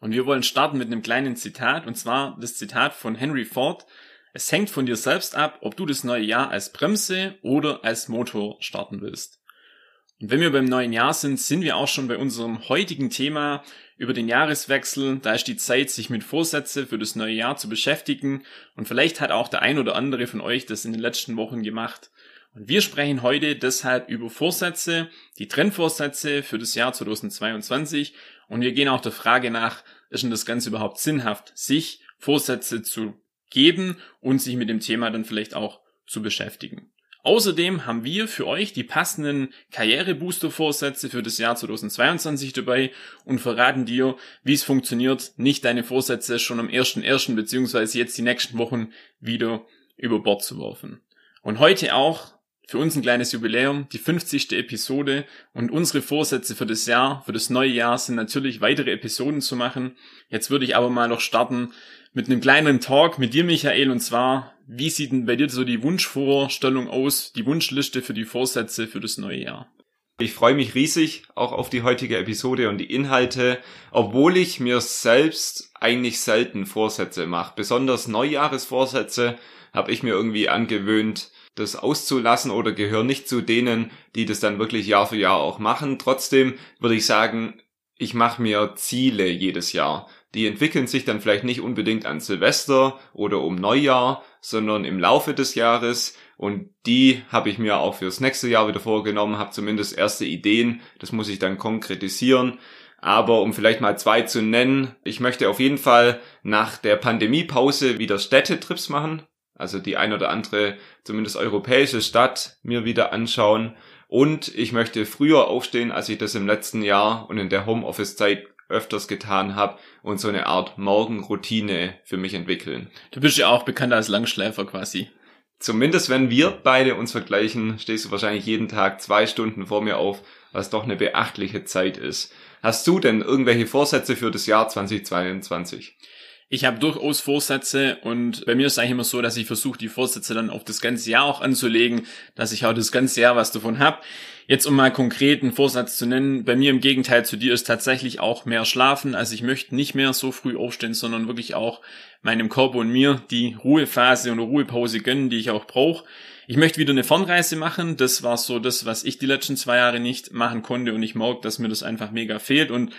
Und wir wollen starten mit einem kleinen Zitat, und zwar das Zitat von Henry Ford. Es hängt von dir selbst ab, ob du das neue Jahr als Bremse oder als Motor starten willst. Und wenn wir beim neuen Jahr sind, sind wir auch schon bei unserem heutigen Thema über den Jahreswechsel. Da ist die Zeit, sich mit Vorsätze für das neue Jahr zu beschäftigen. Und vielleicht hat auch der ein oder andere von euch das in den letzten Wochen gemacht. Und wir sprechen heute deshalb über Vorsätze, die Trendvorsätze für das Jahr 2022 und wir gehen auch der Frage nach, ist denn das Ganze überhaupt sinnhaft, sich Vorsätze zu geben und sich mit dem Thema dann vielleicht auch zu beschäftigen. Außerdem haben wir für euch die passenden Karrierebooster-Vorsätze für das Jahr 2022 dabei und verraten dir, wie es funktioniert, nicht deine Vorsätze schon am 1.1. beziehungsweise jetzt die nächsten Wochen wieder über Bord zu werfen. Und heute auch für uns ein kleines Jubiläum, die 50. Episode und unsere Vorsätze für das Jahr, für das neue Jahr sind natürlich weitere Episoden zu machen. Jetzt würde ich aber mal noch starten mit einem kleinen Talk mit dir, Michael, und zwar, wie sieht denn bei dir so die Wunschvorstellung aus, die Wunschliste für die Vorsätze für das neue Jahr? Ich freue mich riesig auch auf die heutige Episode und die Inhalte, obwohl ich mir selbst eigentlich selten Vorsätze mache. Besonders Neujahresvorsätze habe ich mir irgendwie angewöhnt, das auszulassen oder gehöre nicht zu denen, die das dann wirklich Jahr für Jahr auch machen. Trotzdem würde ich sagen, ich mache mir Ziele jedes Jahr. Die entwickeln sich dann vielleicht nicht unbedingt an Silvester oder um Neujahr, sondern im Laufe des Jahres. Und die habe ich mir auch fürs nächste Jahr wieder vorgenommen, habe zumindest erste Ideen. Das muss ich dann konkretisieren. Aber um vielleicht mal zwei zu nennen, ich möchte auf jeden Fall nach der Pandemiepause wieder Städtetrips machen also die ein oder andere, zumindest europäische Stadt mir wieder anschauen. Und ich möchte früher aufstehen, als ich das im letzten Jahr und in der Homeoffice-Zeit öfters getan habe und so eine Art Morgenroutine für mich entwickeln. Du bist ja auch bekannt als Langschläfer quasi. Zumindest wenn wir beide uns vergleichen, stehst du wahrscheinlich jeden Tag zwei Stunden vor mir auf, was doch eine beachtliche Zeit ist. Hast du denn irgendwelche Vorsätze für das Jahr 2022? Ich habe durchaus Vorsätze und bei mir ist eigentlich immer so, dass ich versuche, die Vorsätze dann auf das ganze Jahr auch anzulegen, dass ich auch das ganze Jahr was davon habe. Jetzt um mal konkret einen Vorsatz zu nennen, bei mir im Gegenteil zu dir ist tatsächlich auch mehr schlafen. Also ich möchte nicht mehr so früh aufstehen, sondern wirklich auch meinem Körper und mir die Ruhephase und Ruhepause gönnen, die ich auch brauche. Ich möchte wieder eine Fernreise machen. Das war so das, was ich die letzten zwei Jahre nicht machen konnte und ich merke, dass mir das einfach mega fehlt und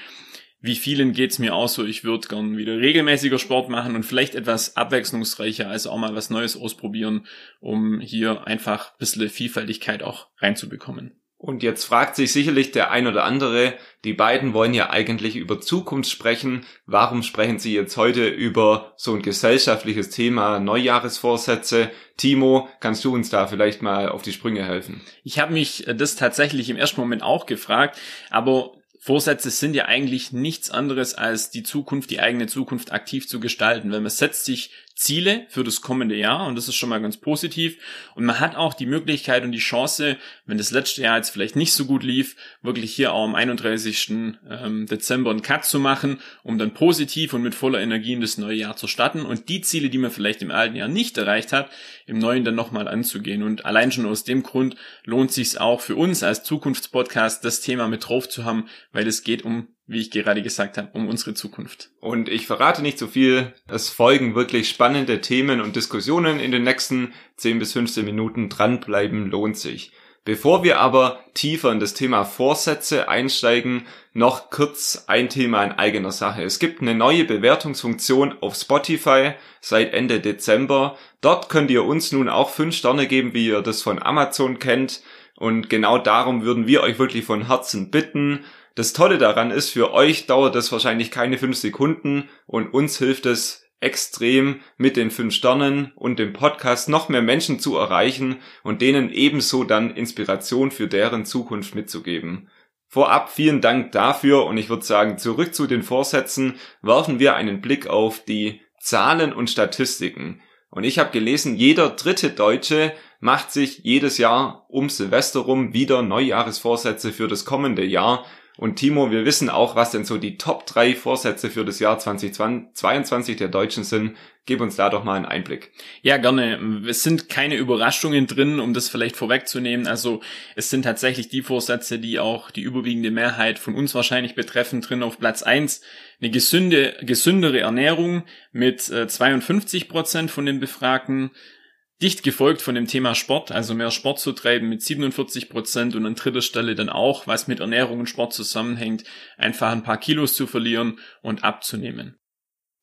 wie vielen geht's mir auch so, ich würde gern wieder regelmäßiger Sport machen und vielleicht etwas abwechslungsreicher, also auch mal was Neues ausprobieren, um hier einfach ein bisschen Vielfältigkeit auch reinzubekommen. Und jetzt fragt sich sicherlich der ein oder andere, die beiden wollen ja eigentlich über Zukunft sprechen. Warum sprechen sie jetzt heute über so ein gesellschaftliches Thema, Neujahresvorsätze? Timo, kannst du uns da vielleicht mal auf die Sprünge helfen? Ich habe mich das tatsächlich im ersten Moment auch gefragt, aber Vorsätze sind ja eigentlich nichts anderes als die Zukunft, die eigene Zukunft aktiv zu gestalten, weil man setzt sich Ziele für das kommende Jahr und das ist schon mal ganz positiv. Und man hat auch die Möglichkeit und die Chance, wenn das letzte Jahr jetzt vielleicht nicht so gut lief, wirklich hier auch am 31. Ähm, Dezember einen Cut zu machen, um dann positiv und mit voller Energie in das neue Jahr zu starten und die Ziele, die man vielleicht im alten Jahr nicht erreicht hat, im neuen dann nochmal anzugehen. Und allein schon aus dem Grund lohnt sich auch für uns als Zukunftspodcast, das Thema mit drauf zu haben, weil es geht um wie ich gerade gesagt habe, um unsere Zukunft. Und ich verrate nicht so viel. Es folgen wirklich spannende Themen und Diskussionen in den nächsten 10 bis 15 Minuten. Dranbleiben lohnt sich. Bevor wir aber tiefer in das Thema Vorsätze einsteigen, noch kurz ein Thema in eigener Sache. Es gibt eine neue Bewertungsfunktion auf Spotify seit Ende Dezember. Dort könnt ihr uns nun auch 5 Sterne geben, wie ihr das von Amazon kennt. Und genau darum würden wir euch wirklich von Herzen bitten. Das Tolle daran ist, für euch dauert das wahrscheinlich keine fünf Sekunden und uns hilft es extrem mit den fünf Sternen und dem Podcast noch mehr Menschen zu erreichen und denen ebenso dann Inspiration für deren Zukunft mitzugeben. Vorab vielen Dank dafür und ich würde sagen, zurück zu den Vorsätzen werfen wir einen Blick auf die Zahlen und Statistiken. Und ich habe gelesen, jeder dritte Deutsche macht sich jedes Jahr um Silvester rum wieder Neujahresvorsätze für das kommende Jahr. Und Timo, wir wissen auch, was denn so die Top 3 Vorsätze für das Jahr 2022 der Deutschen sind. Gib uns da doch mal einen Einblick. Ja, gerne. Es sind keine Überraschungen drin, um das vielleicht vorwegzunehmen. Also es sind tatsächlich die Vorsätze, die auch die überwiegende Mehrheit von uns wahrscheinlich betreffen, drin auf Platz eins Eine gesünde, gesündere Ernährung mit 52 äh, Prozent von den Befragten. Dicht gefolgt von dem Thema Sport, also mehr Sport zu treiben mit 47 Prozent und an dritter Stelle dann auch, was mit Ernährung und Sport zusammenhängt, einfach ein paar Kilos zu verlieren und abzunehmen.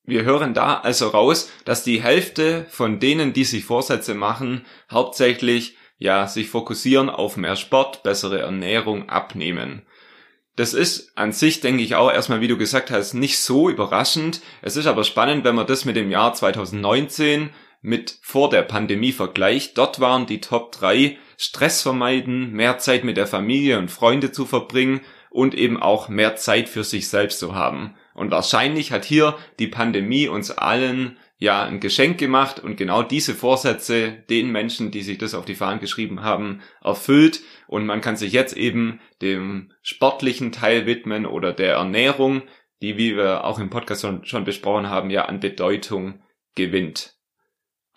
Wir hören da also raus, dass die Hälfte von denen, die sich Vorsätze machen, hauptsächlich ja sich fokussieren auf mehr Sport, bessere Ernährung, abnehmen. Das ist an sich, denke ich, auch erstmal, wie du gesagt hast, nicht so überraschend. Es ist aber spannend, wenn man das mit dem Jahr 2019 mit vor der Pandemie vergleicht. Dort waren die Top 3 Stress vermeiden, mehr Zeit mit der Familie und Freunde zu verbringen und eben auch mehr Zeit für sich selbst zu haben. Und wahrscheinlich hat hier die Pandemie uns allen ja ein Geschenk gemacht und genau diese Vorsätze den Menschen, die sich das auf die Fahnen geschrieben haben, erfüllt und man kann sich jetzt eben dem sportlichen Teil widmen oder der Ernährung, die, wie wir auch im Podcast schon, schon besprochen haben, ja an Bedeutung gewinnt.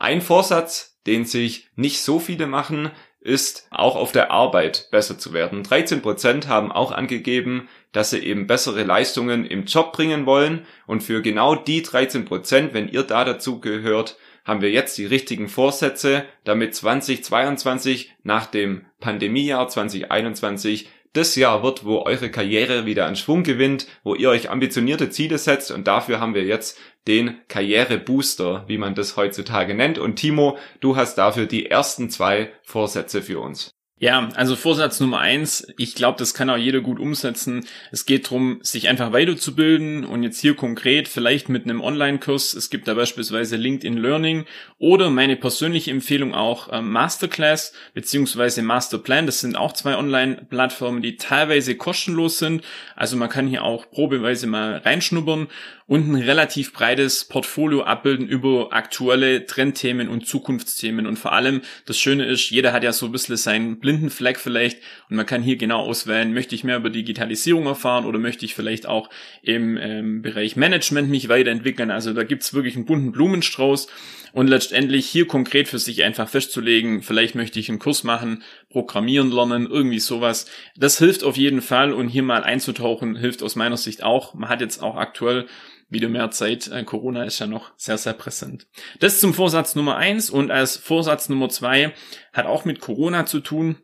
Ein Vorsatz, den sich nicht so viele machen, ist auch auf der Arbeit besser zu werden. 13 Prozent haben auch angegeben, dass sie eben bessere Leistungen im Job bringen wollen. Und für genau die 13 Prozent, wenn ihr da dazu gehört, haben wir jetzt die richtigen Vorsätze, damit 2022 nach dem Pandemiejahr 2021 das Jahr wird, wo eure Karriere wieder an Schwung gewinnt, wo ihr euch ambitionierte Ziele setzt und dafür haben wir jetzt den Karrierebooster, wie man das heutzutage nennt. Und Timo, du hast dafür die ersten zwei Vorsätze für uns. Ja, also Vorsatz Nummer eins, ich glaube, das kann auch jeder gut umsetzen. Es geht darum, sich einfach weiterzubilden und jetzt hier konkret vielleicht mit einem Online-Kurs. Es gibt da beispielsweise LinkedIn Learning oder meine persönliche Empfehlung auch äh, Masterclass beziehungsweise Masterplan. Das sind auch zwei Online-Plattformen, die teilweise kostenlos sind. Also man kann hier auch probeweise mal reinschnuppern und ein relativ breites Portfolio abbilden über aktuelle Trendthemen und Zukunftsthemen. Und vor allem, das Schöne ist, jeder hat ja so ein bisschen seinen blinden Fleck vielleicht und man kann hier genau auswählen, möchte ich mehr über Digitalisierung erfahren oder möchte ich vielleicht auch im ähm, Bereich Management mich weiterentwickeln. Also da gibt's wirklich einen bunten Blumenstrauß und letztendlich hier konkret für sich einfach festzulegen, vielleicht möchte ich einen Kurs machen, programmieren lernen, irgendwie sowas. Das hilft auf jeden Fall und hier mal einzutauchen hilft aus meiner Sicht auch. Man hat jetzt auch aktuell wieder mehr Zeit. Äh, Corona ist ja noch sehr, sehr präsent. Das zum Vorsatz Nummer eins und als Vorsatz Nummer zwei hat auch mit Corona zu tun.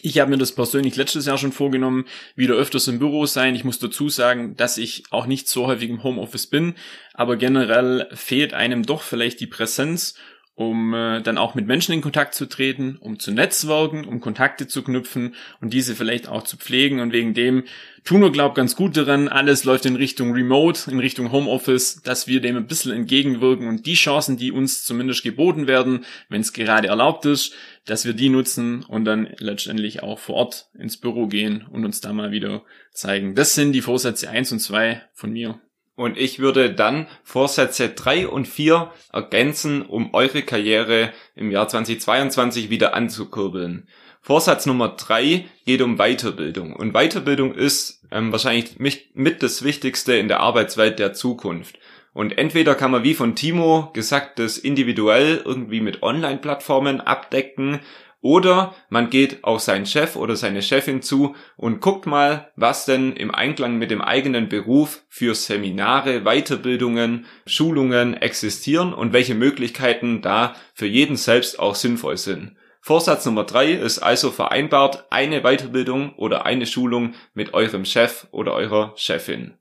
Ich habe mir das persönlich letztes Jahr schon vorgenommen, wieder öfters im Büro sein. Ich muss dazu sagen, dass ich auch nicht so häufig im Homeoffice bin, aber generell fehlt einem doch vielleicht die Präsenz um äh, dann auch mit Menschen in Kontakt zu treten, um zu netzwerken, um Kontakte zu knüpfen und diese vielleicht auch zu pflegen. Und wegen dem tun wir, glaub ganz gut daran, alles läuft in Richtung Remote, in Richtung Homeoffice, dass wir dem ein bisschen entgegenwirken und die Chancen, die uns zumindest geboten werden, wenn es gerade erlaubt ist, dass wir die nutzen und dann letztendlich auch vor Ort ins Büro gehen und uns da mal wieder zeigen. Das sind die Vorsätze eins und zwei von mir. Und ich würde dann Vorsätze drei und vier ergänzen, um eure Karriere im Jahr 2022 wieder anzukurbeln. Vorsatz Nummer drei geht um Weiterbildung. Und Weiterbildung ist ähm, wahrscheinlich mit das Wichtigste in der Arbeitswelt der Zukunft. Und entweder kann man wie von Timo gesagt das individuell irgendwie mit Online-Plattformen abdecken oder man geht auf seinen Chef oder seine Chefin zu und guckt mal, was denn im Einklang mit dem eigenen Beruf für Seminare, Weiterbildungen, Schulungen existieren und welche Möglichkeiten da für jeden selbst auch sinnvoll sind. Vorsatz Nummer drei ist also vereinbart eine Weiterbildung oder eine Schulung mit eurem Chef oder eurer Chefin.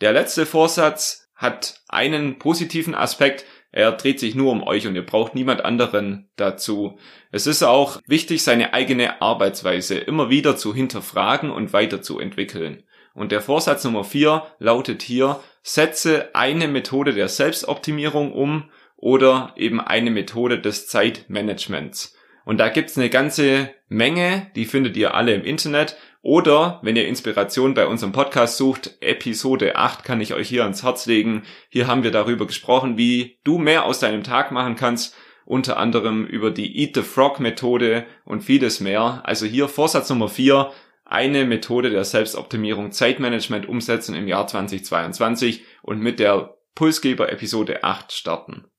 Der letzte Vorsatz hat einen positiven Aspekt, er dreht sich nur um euch und ihr braucht niemand anderen dazu. Es ist auch wichtig, seine eigene Arbeitsweise immer wieder zu hinterfragen und weiterzuentwickeln. Und der Vorsatz Nummer vier lautet hier, setze eine Methode der Selbstoptimierung um oder eben eine Methode des Zeitmanagements. Und da gibt's eine ganze Menge, die findet ihr alle im Internet Oder wenn ihr Inspiration bei unserem Podcast sucht, Episode 8 kann ich euch hier ans Herz legen. Hier haben wir darüber gesprochen, wie du mehr aus deinem Tag machen kannst, unter anderem über die Eat the Frog Methode und vieles mehr. Also hier Vorsatz Nummer 4, eine Methode der Selbstoptimierung Zeitmanagement umsetzen im Jahr 2022 und mit der Pulsgeber Episode 8 starten.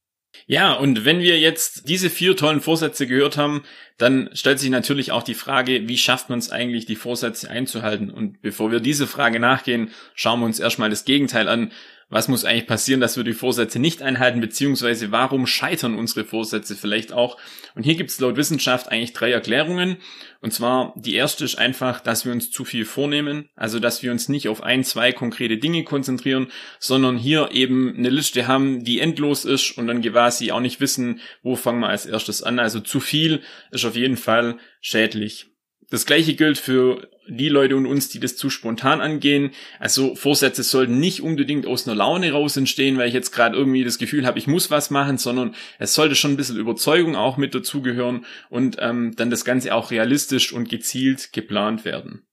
Ja, und wenn wir jetzt diese vier tollen Vorsätze gehört haben, dann stellt sich natürlich auch die Frage, wie schafft man es eigentlich, die Vorsätze einzuhalten? Und bevor wir diese Frage nachgehen, schauen wir uns erstmal das Gegenteil an was muss eigentlich passieren, dass wir die Vorsätze nicht einhalten, beziehungsweise warum scheitern unsere Vorsätze vielleicht auch. Und hier gibt es laut Wissenschaft eigentlich drei Erklärungen. Und zwar die erste ist einfach, dass wir uns zu viel vornehmen, also dass wir uns nicht auf ein, zwei konkrete Dinge konzentrieren, sondern hier eben eine Liste haben, die endlos ist und dann quasi auch nicht wissen, wo fangen wir als erstes an. Also zu viel ist auf jeden Fall schädlich. Das gleiche gilt für die Leute und uns, die das zu spontan angehen. Also Vorsätze sollten nicht unbedingt aus einer Laune raus entstehen, weil ich jetzt gerade irgendwie das Gefühl habe, ich muss was machen, sondern es sollte schon ein bisschen Überzeugung auch mit dazugehören und ähm, dann das Ganze auch realistisch und gezielt geplant werden.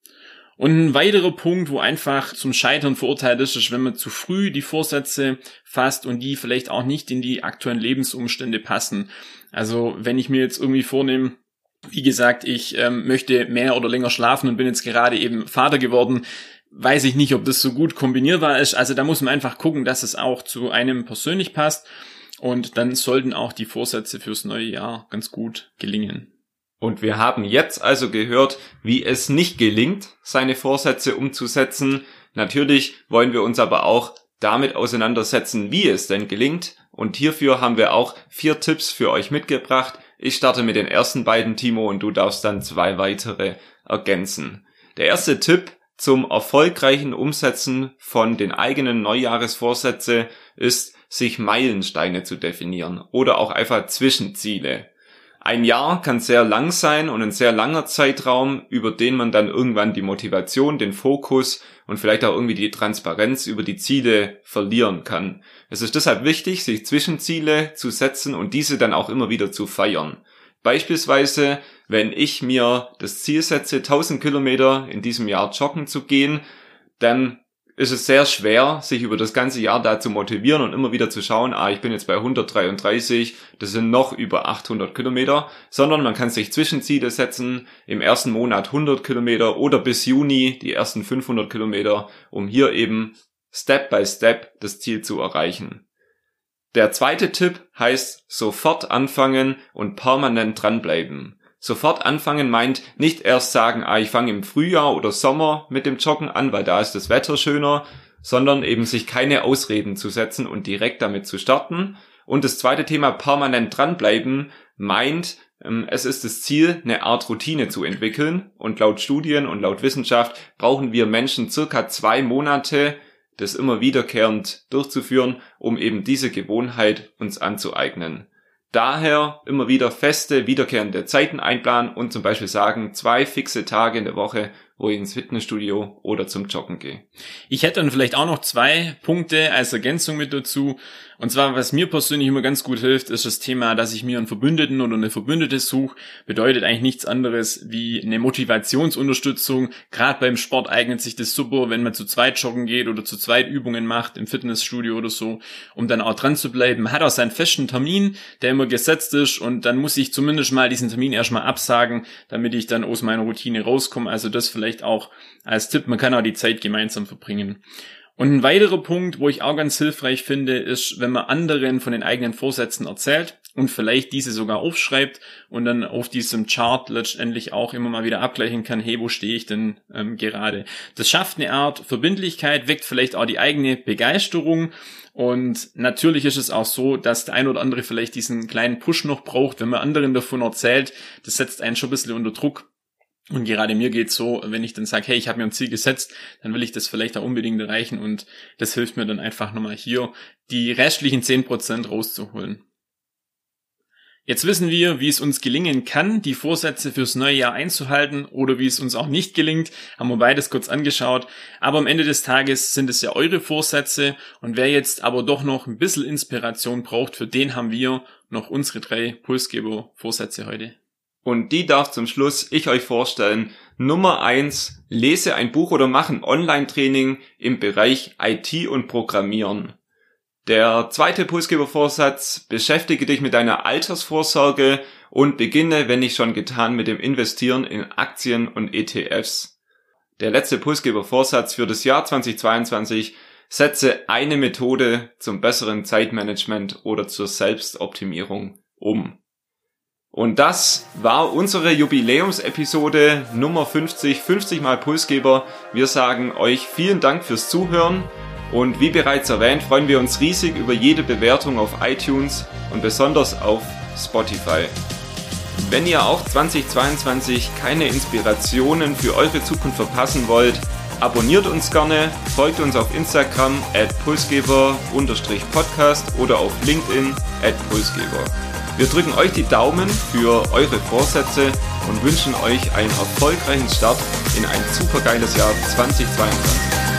Und ein weiterer Punkt, wo einfach zum Scheitern verurteilt ist, ist, wenn man zu früh die Vorsätze fasst und die vielleicht auch nicht in die aktuellen Lebensumstände passen. Also wenn ich mir jetzt irgendwie vornehme, wie gesagt, ich ähm, möchte mehr oder länger schlafen und bin jetzt gerade eben Vater geworden. Weiß ich nicht, ob das so gut kombinierbar ist. Also da muss man einfach gucken, dass es auch zu einem persönlich passt. Und dann sollten auch die Vorsätze fürs neue Jahr ganz gut gelingen. Und wir haben jetzt also gehört, wie es nicht gelingt, seine Vorsätze umzusetzen. Natürlich wollen wir uns aber auch damit auseinandersetzen, wie es denn gelingt. Und hierfür haben wir auch vier Tipps für euch mitgebracht, ich starte mit den ersten beiden, Timo, und du darfst dann zwei weitere ergänzen. Der erste Tipp zum erfolgreichen Umsetzen von den eigenen Neujahresvorsätze ist, sich Meilensteine zu definieren oder auch einfach Zwischenziele. Ein Jahr kann sehr lang sein und ein sehr langer Zeitraum, über den man dann irgendwann die Motivation, den Fokus und vielleicht auch irgendwie die Transparenz über die Ziele verlieren kann. Es ist deshalb wichtig, sich Zwischenziele zu setzen und diese dann auch immer wieder zu feiern. Beispielsweise, wenn ich mir das Ziel setze, 1000 Kilometer in diesem Jahr joggen zu gehen, dann ist es sehr schwer, sich über das ganze Jahr da zu motivieren und immer wieder zu schauen, ah, ich bin jetzt bei 133, das sind noch über 800 Kilometer, sondern man kann sich Zwischenziele setzen, im ersten Monat 100 Kilometer oder bis Juni die ersten 500 Kilometer, um hier eben Step by Step das Ziel zu erreichen. Der zweite Tipp heißt sofort anfangen und permanent dranbleiben. Sofort anfangen meint nicht erst sagen, ah, ich fange im Frühjahr oder Sommer mit dem Joggen an, weil da ist das Wetter schöner, sondern eben sich keine Ausreden zu setzen und direkt damit zu starten. Und das zweite Thema permanent dranbleiben meint, ähm, es ist das Ziel, eine Art Routine zu entwickeln. Und laut Studien und laut Wissenschaft brauchen wir Menschen circa zwei Monate, das immer wiederkehrend durchzuführen, um eben diese Gewohnheit uns anzueignen. Daher immer wieder feste, wiederkehrende Zeiten einplanen und zum Beispiel sagen, zwei fixe Tage in der Woche wo ich ins Fitnessstudio oder zum Joggen gehe. Ich hätte dann vielleicht auch noch zwei Punkte als Ergänzung mit dazu. Und zwar, was mir persönlich immer ganz gut hilft, ist das Thema, dass ich mir einen Verbündeten oder eine Verbündete suche. Bedeutet eigentlich nichts anderes wie eine Motivationsunterstützung. Gerade beim Sport eignet sich das super, wenn man zu zweit joggen geht oder zu zweit Übungen macht im Fitnessstudio oder so, um dann auch dran zu bleiben. Man hat auch seinen festen Termin, der immer gesetzt ist und dann muss ich zumindest mal diesen Termin erstmal absagen, damit ich dann aus meiner Routine rauskomme. Also das vielleicht auch als Tipp, man kann auch die Zeit gemeinsam verbringen. Und ein weiterer Punkt, wo ich auch ganz hilfreich finde, ist, wenn man anderen von den eigenen Vorsätzen erzählt und vielleicht diese sogar aufschreibt und dann auf diesem Chart letztendlich auch immer mal wieder abgleichen kann, hey, wo stehe ich denn ähm, gerade? Das schafft eine Art Verbindlichkeit, weckt vielleicht auch die eigene Begeisterung und natürlich ist es auch so, dass der ein oder andere vielleicht diesen kleinen Push noch braucht, wenn man anderen davon erzählt. Das setzt einen schon ein bisschen unter Druck. Und gerade mir geht's so, wenn ich dann sage, hey, ich habe mir ein Ziel gesetzt, dann will ich das vielleicht auch unbedingt erreichen und das hilft mir dann einfach nochmal hier, die restlichen zehn Prozent rauszuholen. Jetzt wissen wir, wie es uns gelingen kann, die Vorsätze fürs neue Jahr einzuhalten oder wie es uns auch nicht gelingt, haben wir beides kurz angeschaut. Aber am Ende des Tages sind es ja eure Vorsätze und wer jetzt aber doch noch ein bisschen Inspiration braucht, für den haben wir noch unsere drei Pulsgeber-Vorsätze heute. Und die darf zum Schluss ich euch vorstellen. Nummer eins: Lese ein Buch oder mach ein Online-Training im Bereich IT und Programmieren. Der zweite Pulsgebervorsatz, beschäftige dich mit deiner Altersvorsorge und beginne, wenn nicht schon getan, mit dem Investieren in Aktien und ETFs. Der letzte Pulsgebervorsatz für das Jahr 2022, setze eine Methode zum besseren Zeitmanagement oder zur Selbstoptimierung um. Und das war unsere Jubiläumsepisode Nummer 50, 50 mal Pulsgeber. Wir sagen euch vielen Dank fürs Zuhören und wie bereits erwähnt, freuen wir uns riesig über jede Bewertung auf iTunes und besonders auf Spotify. Wenn ihr auch 2022 keine Inspirationen für eure Zukunft verpassen wollt, abonniert uns gerne, folgt uns auf Instagram at pulsgeber-podcast oder auf LinkedIn at pulsgeber. Wir drücken euch die Daumen für eure Vorsätze und wünschen euch einen erfolgreichen Start in ein supergeiles Jahr 2022.